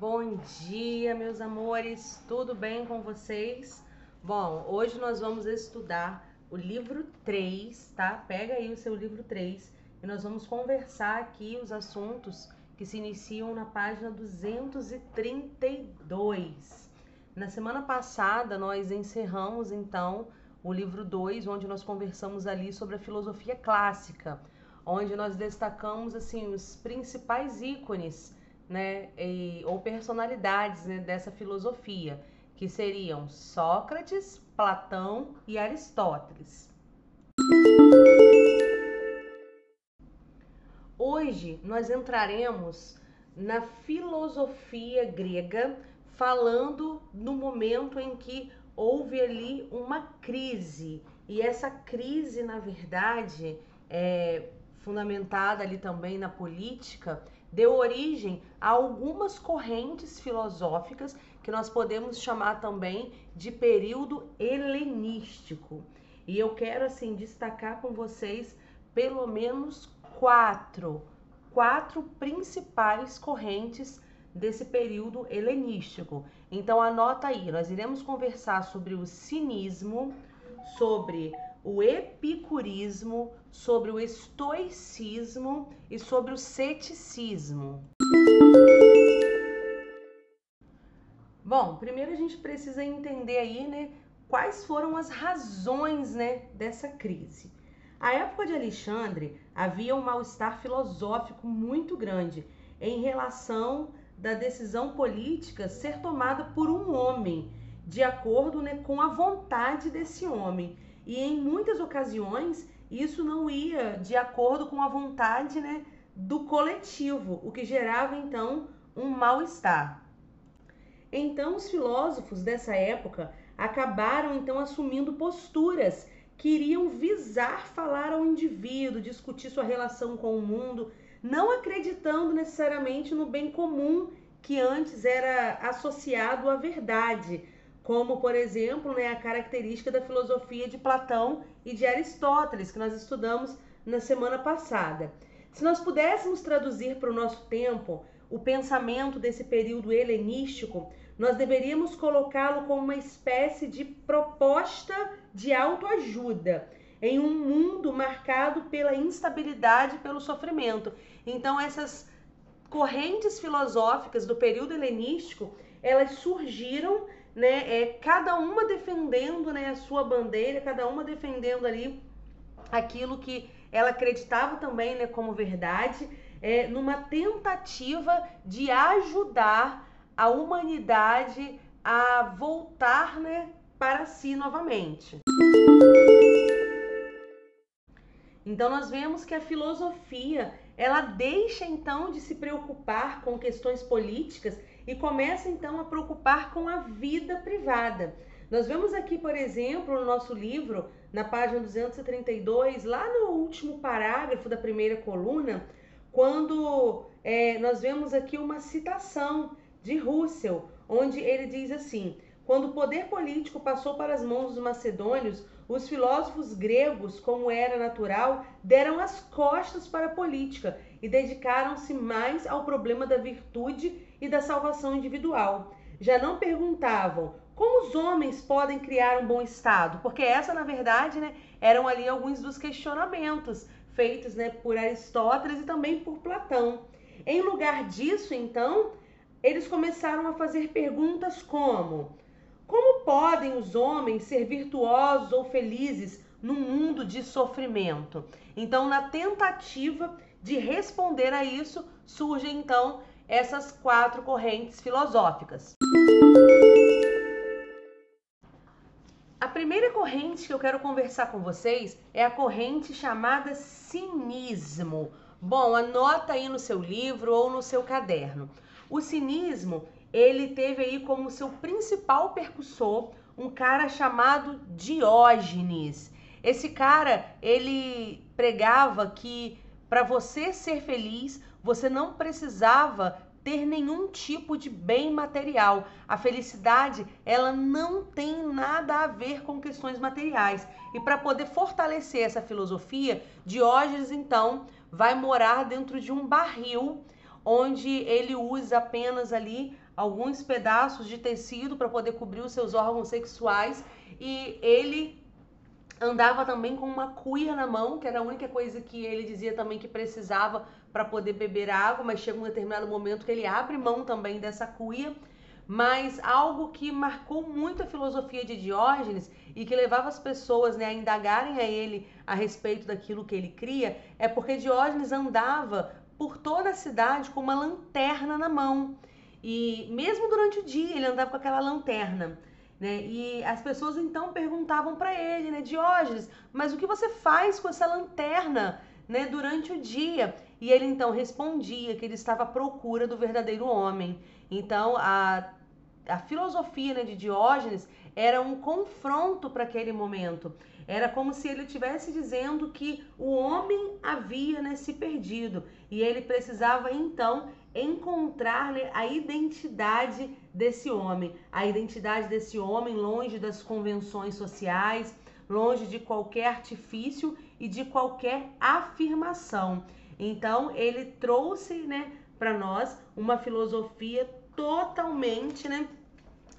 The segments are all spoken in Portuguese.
Bom dia, meus amores, tudo bem com vocês? Bom, hoje nós vamos estudar o livro 3, tá? Pega aí o seu livro 3 e nós vamos conversar aqui os assuntos que se iniciam na página 232. Na semana passada nós encerramos então o livro 2, onde nós conversamos ali sobre a filosofia clássica, onde nós destacamos assim os principais ícones né, e, ou personalidades né, dessa filosofia, que seriam Sócrates, Platão e Aristóteles. Hoje nós entraremos na filosofia grega, falando no momento em que houve ali uma crise. E essa crise, na verdade, é fundamentada ali também na política, deu origem a algumas correntes filosóficas que nós podemos chamar também de período helenístico. E eu quero assim destacar com vocês pelo menos quatro, quatro principais correntes desse período helenístico. Então anota aí, nós iremos conversar sobre o cinismo, sobre o epicurismo, sobre o estoicismo e sobre o ceticismo. Bom, primeiro a gente precisa entender aí, né, quais foram as razões, né, dessa crise. A época de Alexandre havia um mal-estar filosófico muito grande em relação da decisão política ser tomada por um homem, de acordo né, com a vontade desse homem. E em muitas ocasiões isso não ia de acordo com a vontade né, do coletivo, o que gerava então um mal-estar. Então os filósofos dessa época acabaram então assumindo posturas que iriam visar falar ao indivíduo, discutir sua relação com o mundo, não acreditando necessariamente no bem comum que antes era associado à verdade, como, por exemplo, né, a característica da filosofia de Platão e de Aristóteles, que nós estudamos na semana passada. Se nós pudéssemos traduzir para o nosso tempo o pensamento desse período helenístico, nós deveríamos colocá-lo como uma espécie de proposta de autoajuda em um mundo marcado pela instabilidade e pelo sofrimento. Então, essas correntes filosóficas do período helenístico, elas surgiram né, é, cada uma defendendo né, a sua bandeira, cada uma defendendo ali aquilo que ela acreditava também né, como verdade, é, numa tentativa de ajudar a humanidade a voltar né, para si novamente. Então nós vemos que a filosofia ela deixa então de se preocupar com questões políticas e começa então a preocupar com a vida privada. Nós vemos aqui, por exemplo, no nosso livro, na página 232, lá no último parágrafo da primeira coluna, quando é, nós vemos aqui uma citação de Russell, onde ele diz assim: quando o poder político passou para as mãos dos macedônios, os filósofos gregos, como era natural, deram as costas para a política e dedicaram-se mais ao problema da virtude e da salvação individual. Já não perguntavam como os homens podem criar um bom estado, porque essa, na verdade, né, eram ali alguns dos questionamentos feitos né, por Aristóteles e também por Platão. Em lugar disso, então, eles começaram a fazer perguntas como: como podem os homens ser virtuosos ou felizes num mundo de sofrimento? Então, na tentativa de responder a isso, surgem então essas quatro correntes filosóficas. A primeira corrente que eu quero conversar com vocês é a corrente chamada cinismo. Bom, anota aí no seu livro ou no seu caderno. O cinismo ele teve aí como seu principal percussor um cara chamado Diógenes. Esse cara, ele pregava que para você ser feliz, você não precisava ter nenhum tipo de bem material. A felicidade, ela não tem nada a ver com questões materiais. E para poder fortalecer essa filosofia, Diógenes então vai morar dentro de um barril onde ele usa apenas ali alguns pedaços de tecido para poder cobrir os seus órgãos sexuais e ele andava também com uma cuia na mão, que era a única coisa que ele dizia também que precisava para poder beber água, mas chega um determinado momento que ele abre mão também dessa cuia. Mas algo que marcou muito a filosofia de Diógenes e que levava as pessoas né, a indagarem a ele a respeito daquilo que ele cria é porque Diógenes andava por toda a cidade com uma lanterna na mão. E mesmo durante o dia ele andava com aquela lanterna. Né? E as pessoas então perguntavam para ele, né, Diógenes, mas o que você faz com essa lanterna né, durante o dia? E ele então respondia que ele estava à procura do verdadeiro homem. Então a, a filosofia né, de Diógenes era um confronto para aquele momento. Era como se ele estivesse dizendo que o homem havia né, se perdido e ele precisava então encontrar a identidade desse homem, a identidade desse homem longe das convenções sociais, longe de qualquer artifício e de qualquer afirmação. Então ele trouxe né, para nós uma filosofia totalmente né,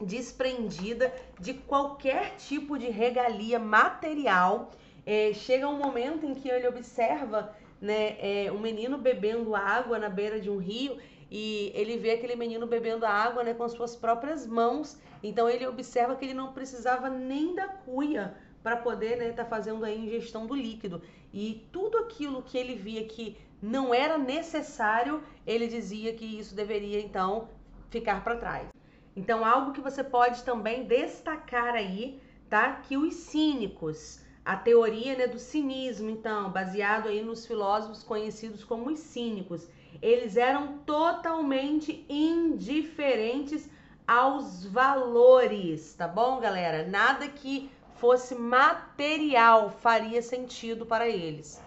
desprendida de qualquer tipo de regalia material. É, chega um momento em que ele observa né, é, um menino bebendo água na beira de um rio e ele vê aquele menino bebendo água né, com suas próprias mãos. Então ele observa que ele não precisava nem da cuia para poder estar né, tá fazendo a ingestão do líquido. E tudo aquilo que ele via que não era necessário, ele dizia que isso deveria então ficar para trás. Então, algo que você pode também destacar aí, tá? Que os cínicos, a teoria né, do cinismo, então, baseado aí nos filósofos conhecidos como os cínicos, eles eram totalmente indiferentes aos valores, tá bom, galera? Nada que fosse material faria sentido para eles.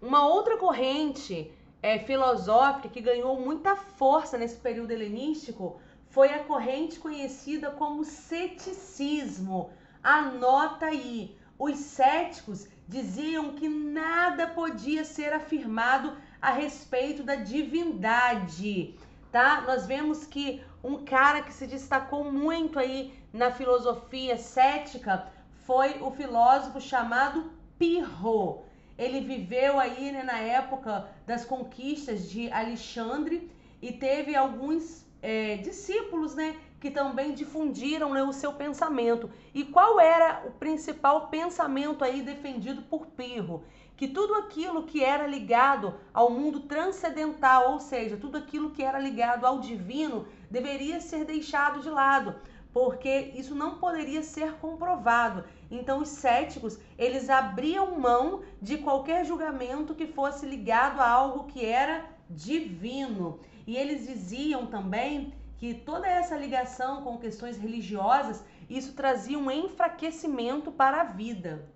Uma outra corrente é, filosófica que ganhou muita força nesse período helenístico foi a corrente conhecida como ceticismo. Anota aí, os céticos diziam que nada podia ser afirmado a respeito da divindade, tá? Nós vemos que um cara que se destacou muito aí na filosofia cética foi o filósofo chamado Pirro. Ele viveu aí né, na época das conquistas de Alexandre e teve alguns é, discípulos, né, que também difundiram né, o seu pensamento. E qual era o principal pensamento aí defendido por Pirro? Que tudo aquilo que era ligado ao mundo transcendental, ou seja, tudo aquilo que era ligado ao divino, deveria ser deixado de lado porque isso não poderia ser comprovado. Então os céticos, eles abriam mão de qualquer julgamento que fosse ligado a algo que era divino. E eles diziam também que toda essa ligação com questões religiosas, isso trazia um enfraquecimento para a vida.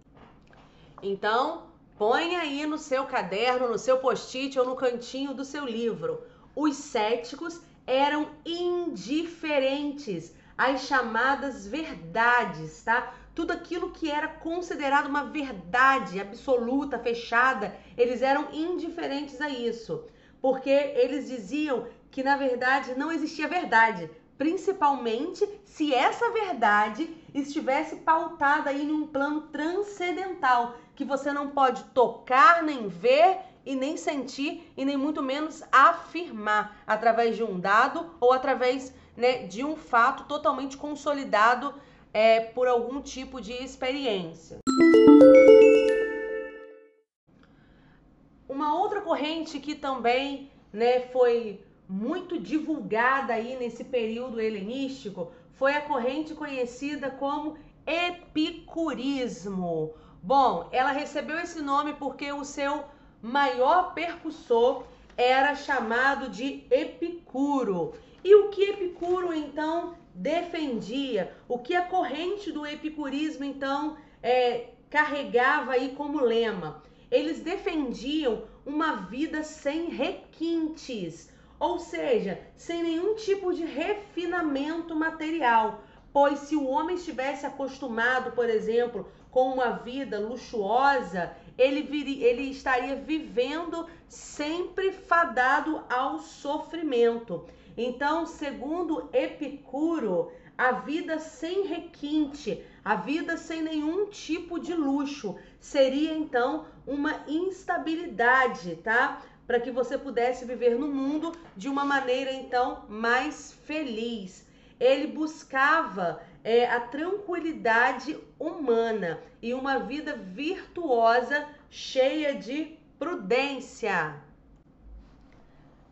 Então, põe aí no seu caderno, no seu post-it ou no cantinho do seu livro. Os céticos eram indiferentes as chamadas verdades, tá? Tudo aquilo que era considerado uma verdade absoluta, fechada, eles eram indiferentes a isso, porque eles diziam que na verdade não existia verdade, principalmente se essa verdade estivesse pautada aí em um plano transcendental, que você não pode tocar, nem ver e nem sentir e nem muito menos afirmar através de um dado ou através né, de um fato totalmente consolidado é, por algum tipo de experiência. Uma outra corrente que também né, foi muito divulgada aí nesse período helenístico foi a corrente conhecida como epicurismo. Bom, ela recebeu esse nome porque o seu maior percussor era chamado de Epicuro. E o que Epicuro então defendia? O que a corrente do epicurismo então é, carregava aí como lema? Eles defendiam uma vida sem requintes, ou seja, sem nenhum tipo de refinamento material. Pois se o homem estivesse acostumado, por exemplo, com uma vida luxuosa, ele, vir, ele estaria vivendo sempre fadado ao sofrimento. Então, segundo Epicuro, a vida sem requinte, a vida sem nenhum tipo de luxo, seria então uma instabilidade, tá? Para que você pudesse viver no mundo de uma maneira então mais feliz. Ele buscava é, a tranquilidade humana e uma vida virtuosa, cheia de prudência.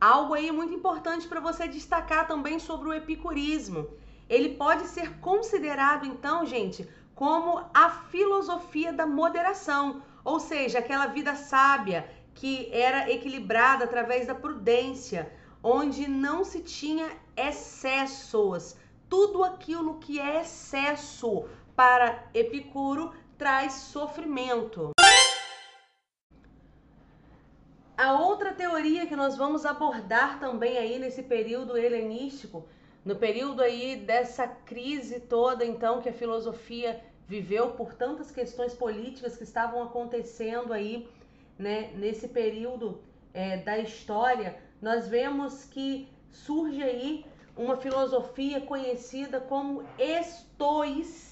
Algo aí muito importante para você destacar também sobre o epicurismo. Ele pode ser considerado, então, gente, como a filosofia da moderação, ou seja, aquela vida sábia que era equilibrada através da prudência, onde não se tinha excessos. Tudo aquilo que é excesso para Epicuro traz sofrimento. A outra teoria que nós vamos abordar também aí nesse período helenístico, no período aí dessa crise toda, então, que a filosofia viveu por tantas questões políticas que estavam acontecendo aí, né, nesse período é, da história, nós vemos que surge aí uma filosofia conhecida como estoicismo.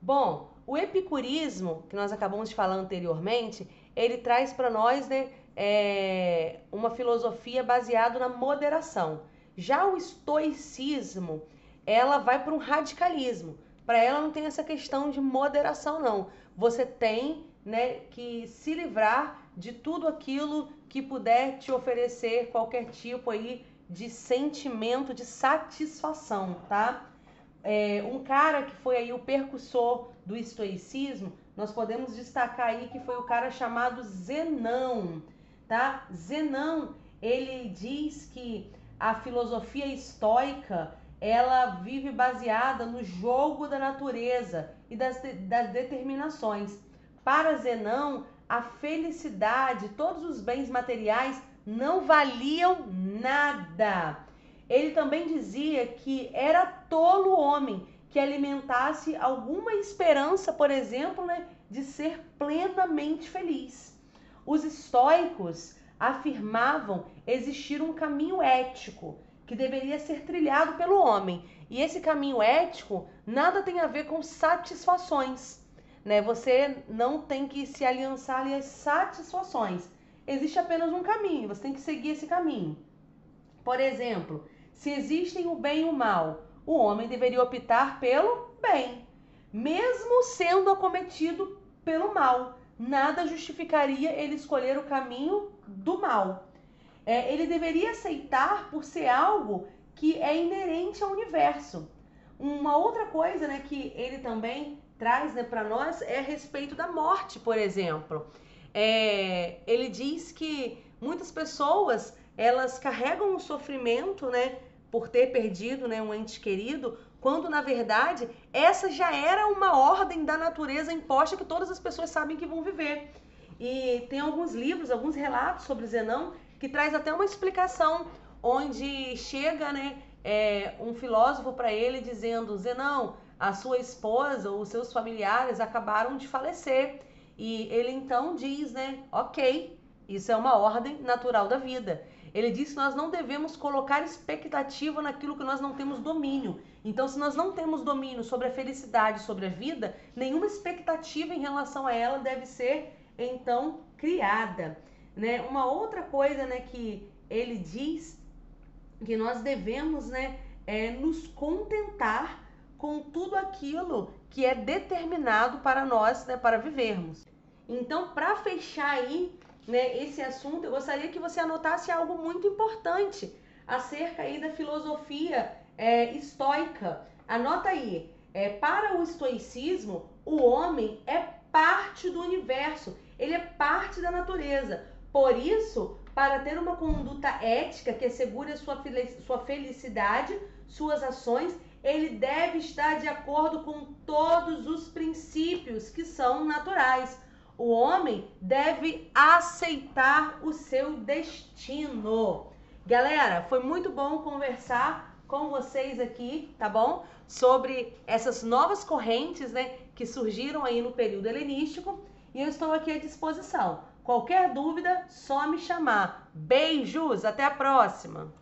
Bom, o epicurismo, que nós acabamos de falar anteriormente, ele traz para nós né, é, uma filosofia baseada na moderação. Já o estoicismo, ela vai para um radicalismo. Para ela não tem essa questão de moderação, não. Você tem né, que se livrar de tudo aquilo que puder te oferecer qualquer tipo aí de sentimento de satisfação, tá? É, um cara que foi aí o percussor do estoicismo, nós podemos destacar aí que foi o cara chamado Zenão, tá? Zenão, ele diz que a filosofia estoica, ela vive baseada no jogo da natureza e das, das determinações. Para Zenão, a felicidade, todos os bens materiais não valiam nada. Ele também dizia que era tolo o homem que alimentasse alguma esperança, por exemplo, né, de ser plenamente feliz. Os estoicos afirmavam existir um caminho ético que deveria ser trilhado pelo homem. E esse caminho ético nada tem a ver com satisfações. Né? Você não tem que se aliançar às satisfações existe apenas um caminho, você tem que seguir esse caminho. Por exemplo, se existem o bem e o mal, o homem deveria optar pelo bem, mesmo sendo acometido pelo mal. Nada justificaria ele escolher o caminho do mal. É, ele deveria aceitar por ser algo que é inerente ao universo. Uma outra coisa né, que ele também traz né, para nós é a respeito da morte, por exemplo é, ele diz que muitas pessoas elas carregam o sofrimento, né, por ter perdido, né, um ente querido, quando na verdade essa já era uma ordem da natureza imposta que todas as pessoas sabem que vão viver. E tem alguns livros, alguns relatos sobre Zenão que traz até uma explicação onde chega, né, é, um filósofo para ele dizendo: Zenão, a sua esposa ou os seus familiares acabaram de falecer e ele então diz, né, ok, isso é uma ordem natural da vida. Ele diz que nós não devemos colocar expectativa naquilo que nós não temos domínio. Então, se nós não temos domínio sobre a felicidade, sobre a vida, nenhuma expectativa em relação a ela deve ser então criada. Né? Uma outra coisa né, que ele diz que nós devemos né, é, nos contentar com tudo aquilo que é determinado para nós, né, para vivermos. Então, para fechar aí, né, esse assunto, eu gostaria que você anotasse algo muito importante acerca aí da filosofia é, estoica. Anota aí, é, para o estoicismo, o homem é parte do universo, ele é parte da natureza. Por isso, para ter uma conduta ética que assegure sua, sua felicidade, suas ações, ele deve estar de acordo com todos os princípios que são naturais. O homem deve aceitar o seu destino. Galera, foi muito bom conversar com vocês aqui, tá bom? Sobre essas novas correntes, né, que surgiram aí no período helenístico. e eu estou aqui à disposição. Qualquer dúvida, só me chamar. Beijos, até a próxima!